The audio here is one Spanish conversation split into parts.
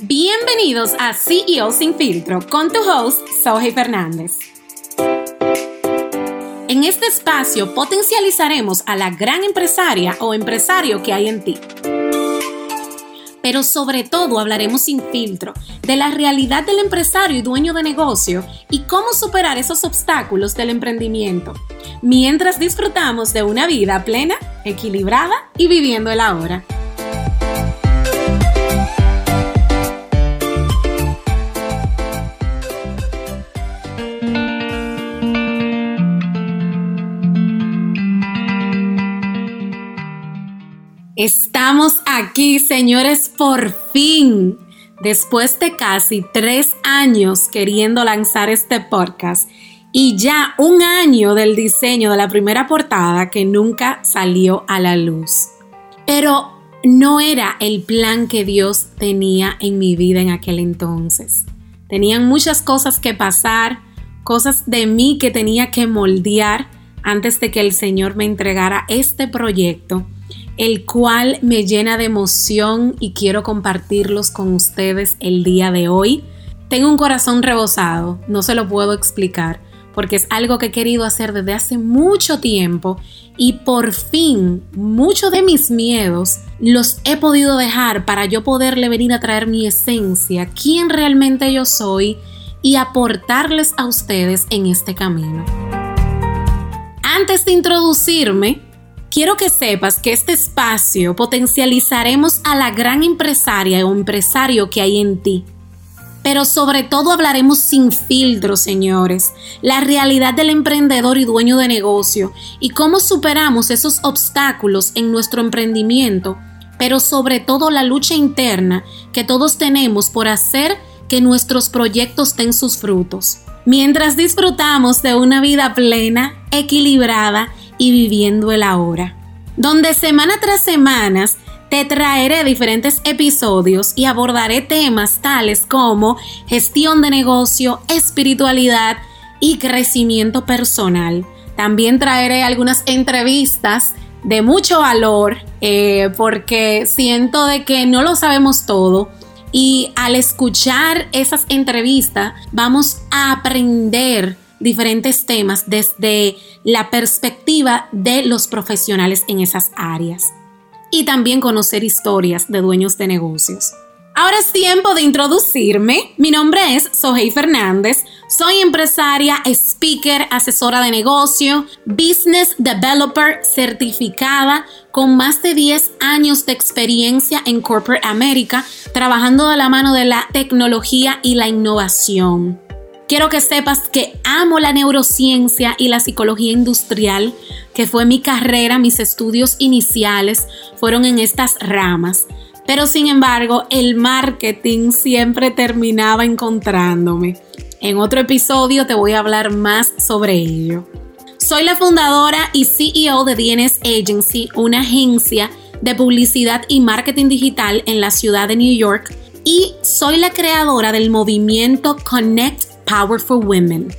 Bienvenidos a CEO Sin Filtro con tu host, Sohey Fernández. En este espacio potencializaremos a la gran empresaria o empresario que hay en ti. Pero sobre todo hablaremos sin filtro de la realidad del empresario y dueño de negocio y cómo superar esos obstáculos del emprendimiento, mientras disfrutamos de una vida plena, equilibrada y viviendo el ahora. Estamos aquí, señores, por fin. Después de casi tres años queriendo lanzar este podcast y ya un año del diseño de la primera portada que nunca salió a la luz. Pero no era el plan que Dios tenía en mi vida en aquel entonces. Tenían muchas cosas que pasar, cosas de mí que tenía que moldear antes de que el Señor me entregara este proyecto el cual me llena de emoción y quiero compartirlos con ustedes el día de hoy. Tengo un corazón rebosado, no se lo puedo explicar, porque es algo que he querido hacer desde hace mucho tiempo y por fin muchos de mis miedos los he podido dejar para yo poderle venir a traer mi esencia, quién realmente yo soy y aportarles a ustedes en este camino. Antes de introducirme, Quiero que sepas que este espacio potencializaremos a la gran empresaria o empresario que hay en ti. Pero sobre todo hablaremos sin filtro, señores, la realidad del emprendedor y dueño de negocio y cómo superamos esos obstáculos en nuestro emprendimiento, pero sobre todo la lucha interna que todos tenemos por hacer que nuestros proyectos den sus frutos. Mientras disfrutamos de una vida plena, equilibrada y viviendo el ahora, donde semana tras semana te traeré diferentes episodios y abordaré temas tales como gestión de negocio, espiritualidad y crecimiento personal. También traeré algunas entrevistas de mucho valor eh, porque siento de que no lo sabemos todo y al escuchar esas entrevistas vamos a aprender diferentes temas desde la perspectiva de los profesionales en esas áreas y también conocer historias de dueños de negocios. Ahora es tiempo de introducirme. Mi nombre es Sohey Fernández. Soy empresaria, speaker, asesora de negocio, business developer certificada con más de 10 años de experiencia en Corporate America, trabajando de la mano de la tecnología y la innovación. Quiero que sepas que amo la neurociencia y la psicología industrial, que fue mi carrera, mis estudios iniciales fueron en estas ramas. Pero sin embargo, el marketing siempre terminaba encontrándome. En otro episodio te voy a hablar más sobre ello. Soy la fundadora y CEO de DNS Agency, una agencia de publicidad y marketing digital en la ciudad de New York, y soy la creadora del movimiento Connect Powerful Women.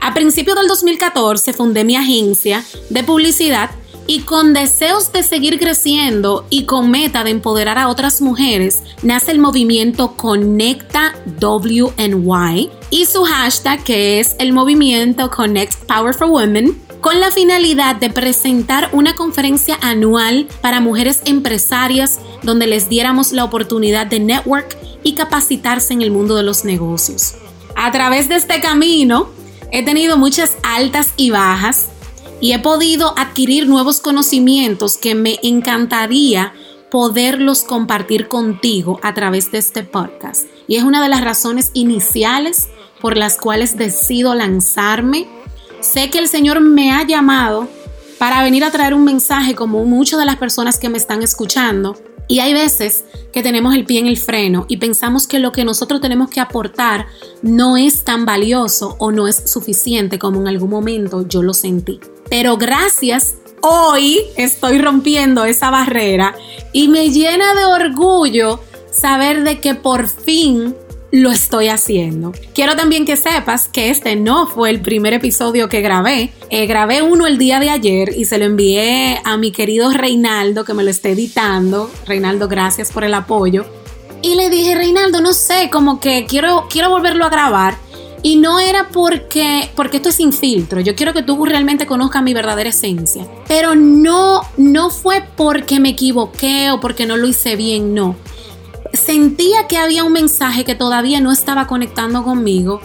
A principios del 2014 fundé mi agencia de publicidad y con deseos de seguir creciendo y con meta de empoderar a otras mujeres, nace el movimiento Conecta WNY y su hashtag que es el movimiento Connect Powerful Women con la finalidad de presentar una conferencia anual para mujeres empresarias donde les diéramos la oportunidad de network y capacitarse en el mundo de los negocios. A través de este camino he tenido muchas altas y bajas y he podido adquirir nuevos conocimientos que me encantaría poderlos compartir contigo a través de este podcast. Y es una de las razones iniciales por las cuales decido lanzarme. Sé que el Señor me ha llamado para venir a traer un mensaje como muchas de las personas que me están escuchando y hay veces que tenemos el pie en el freno y pensamos que lo que nosotros tenemos que aportar no es tan valioso o no es suficiente como en algún momento yo lo sentí. Pero gracias, hoy estoy rompiendo esa barrera y me llena de orgullo saber de que por fin lo estoy haciendo. Quiero también que sepas que este no fue el primer episodio que grabé. Eh, grabé uno el día de ayer y se lo envié a mi querido Reinaldo que me lo está editando. Reinaldo, gracias por el apoyo. Y le dije, Reinaldo, no sé, como que quiero, quiero volverlo a grabar. Y no era porque, porque esto es sin filtro. Yo quiero que tú realmente conozcas mi verdadera esencia. Pero no, no fue porque me equivoqué o porque no lo hice bien, no. Sentía que había un mensaje que todavía no estaba conectando conmigo.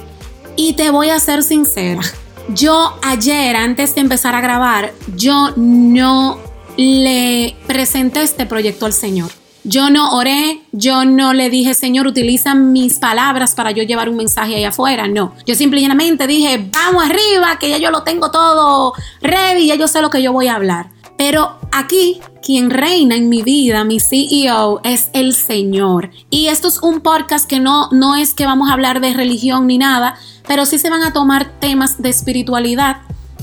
Y te voy a ser sincera. Yo ayer, antes de empezar a grabar, yo no le presenté este proyecto al Señor. Yo no oré, yo no le dije, Señor, utiliza mis palabras para yo llevar un mensaje allá afuera. No, yo simplemente dije, vamos arriba, que ya yo lo tengo todo ready, ya yo sé lo que yo voy a hablar. Pero aquí quien reina en mi vida, mi CEO, es el Señor. Y esto es un podcast que no, no es que vamos a hablar de religión ni nada, pero sí se van a tomar temas de espiritualidad.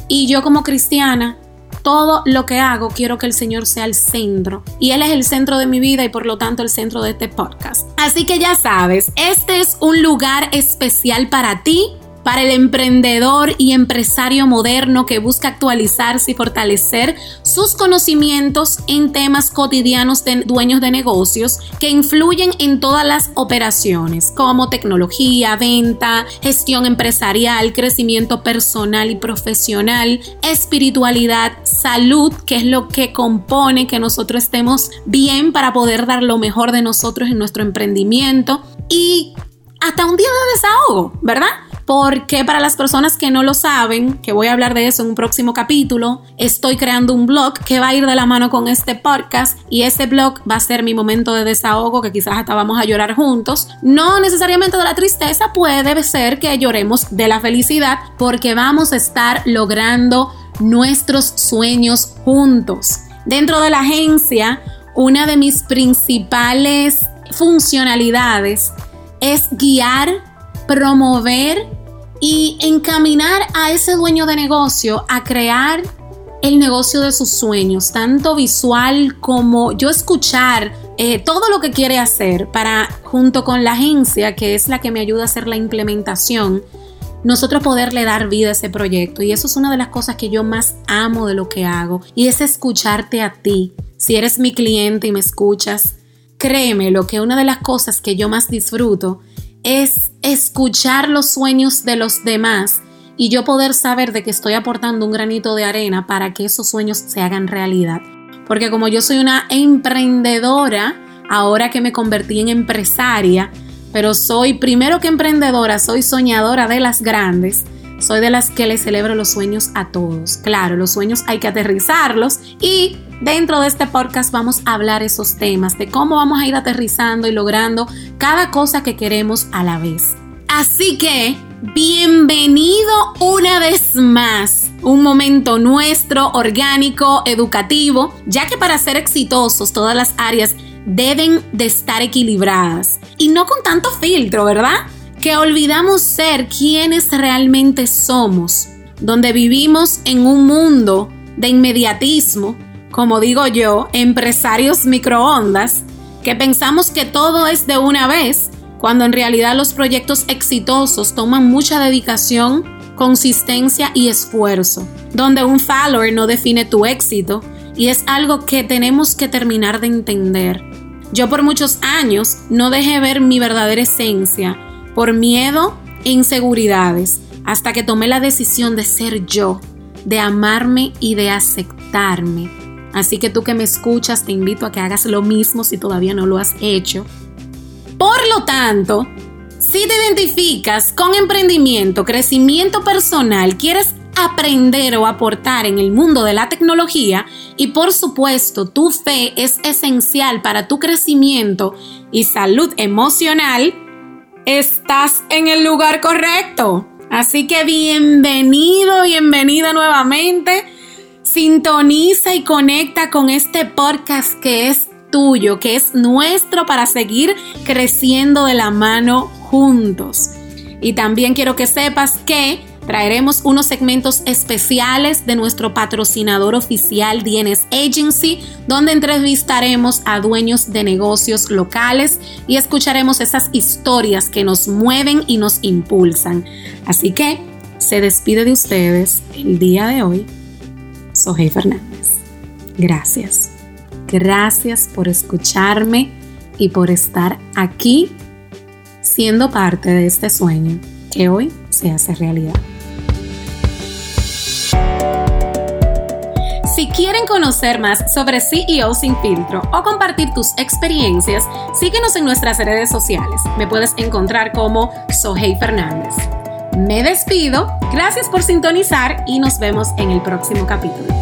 Y yo como cristiana todo lo que hago quiero que el Señor sea el centro. Y Él es el centro de mi vida y por lo tanto el centro de este podcast. Así que ya sabes, este es un lugar especial para ti para el emprendedor y empresario moderno que busca actualizarse y fortalecer sus conocimientos en temas cotidianos de dueños de negocios que influyen en todas las operaciones, como tecnología, venta, gestión empresarial, crecimiento personal y profesional, espiritualidad, salud, que es lo que compone que nosotros estemos bien para poder dar lo mejor de nosotros en nuestro emprendimiento y hasta un día de desahogo, ¿verdad? Porque para las personas que no lo saben, que voy a hablar de eso en un próximo capítulo, estoy creando un blog que va a ir de la mano con este podcast y ese blog va a ser mi momento de desahogo que quizás hasta vamos a llorar juntos. No necesariamente de la tristeza, puede ser que lloremos de la felicidad porque vamos a estar logrando nuestros sueños juntos. Dentro de la agencia, una de mis principales funcionalidades es guiar, promover y encaminar a ese dueño de negocio a crear el negocio de sus sueños, tanto visual como yo escuchar eh, todo lo que quiere hacer para, junto con la agencia, que es la que me ayuda a hacer la implementación, nosotros poderle dar vida a ese proyecto. Y eso es una de las cosas que yo más amo de lo que hago, y es escucharte a ti. Si eres mi cliente y me escuchas, créeme, lo que una de las cosas que yo más disfruto es escuchar los sueños de los demás y yo poder saber de que estoy aportando un granito de arena para que esos sueños se hagan realidad. Porque como yo soy una emprendedora, ahora que me convertí en empresaria, pero soy primero que emprendedora, soy soñadora de las grandes, soy de las que le celebro los sueños a todos. Claro, los sueños hay que aterrizarlos y dentro de este podcast vamos a hablar esos temas, de cómo vamos a ir aterrizando y logrando cada cosa que queremos a la vez. Así que, bienvenido una vez más. Un momento nuestro, orgánico, educativo, ya que para ser exitosos todas las áreas deben de estar equilibradas y no con tanto filtro, ¿verdad? que olvidamos ser quienes realmente somos, donde vivimos en un mundo de inmediatismo, como digo yo, empresarios microondas, que pensamos que todo es de una vez, cuando en realidad los proyectos exitosos toman mucha dedicación, consistencia y esfuerzo, donde un follower no define tu éxito y es algo que tenemos que terminar de entender. Yo por muchos años no dejé ver mi verdadera esencia por miedo e inseguridades, hasta que tomé la decisión de ser yo, de amarme y de aceptarme. Así que tú que me escuchas, te invito a que hagas lo mismo si todavía no lo has hecho. Por lo tanto, si te identificas con emprendimiento, crecimiento personal, quieres aprender o aportar en el mundo de la tecnología y por supuesto tu fe es esencial para tu crecimiento y salud emocional, estás en el lugar correcto. Así que bienvenido, bienvenida nuevamente. Sintoniza y conecta con este podcast que es tuyo, que es nuestro para seguir creciendo de la mano juntos. Y también quiero que sepas que Traeremos unos segmentos especiales de nuestro patrocinador oficial DNS Agency, donde entrevistaremos a dueños de negocios locales y escucharemos esas historias que nos mueven y nos impulsan. Así que se despide de ustedes el día de hoy, Sohey Fernández. Gracias. Gracias por escucharme y por estar aquí siendo parte de este sueño que hoy se hace realidad. Si quieren conocer más sobre CEO Sin Filtro o compartir tus experiencias, síguenos en nuestras redes sociales. Me puedes encontrar como Sohey Fernández. Me despido, gracias por sintonizar y nos vemos en el próximo capítulo.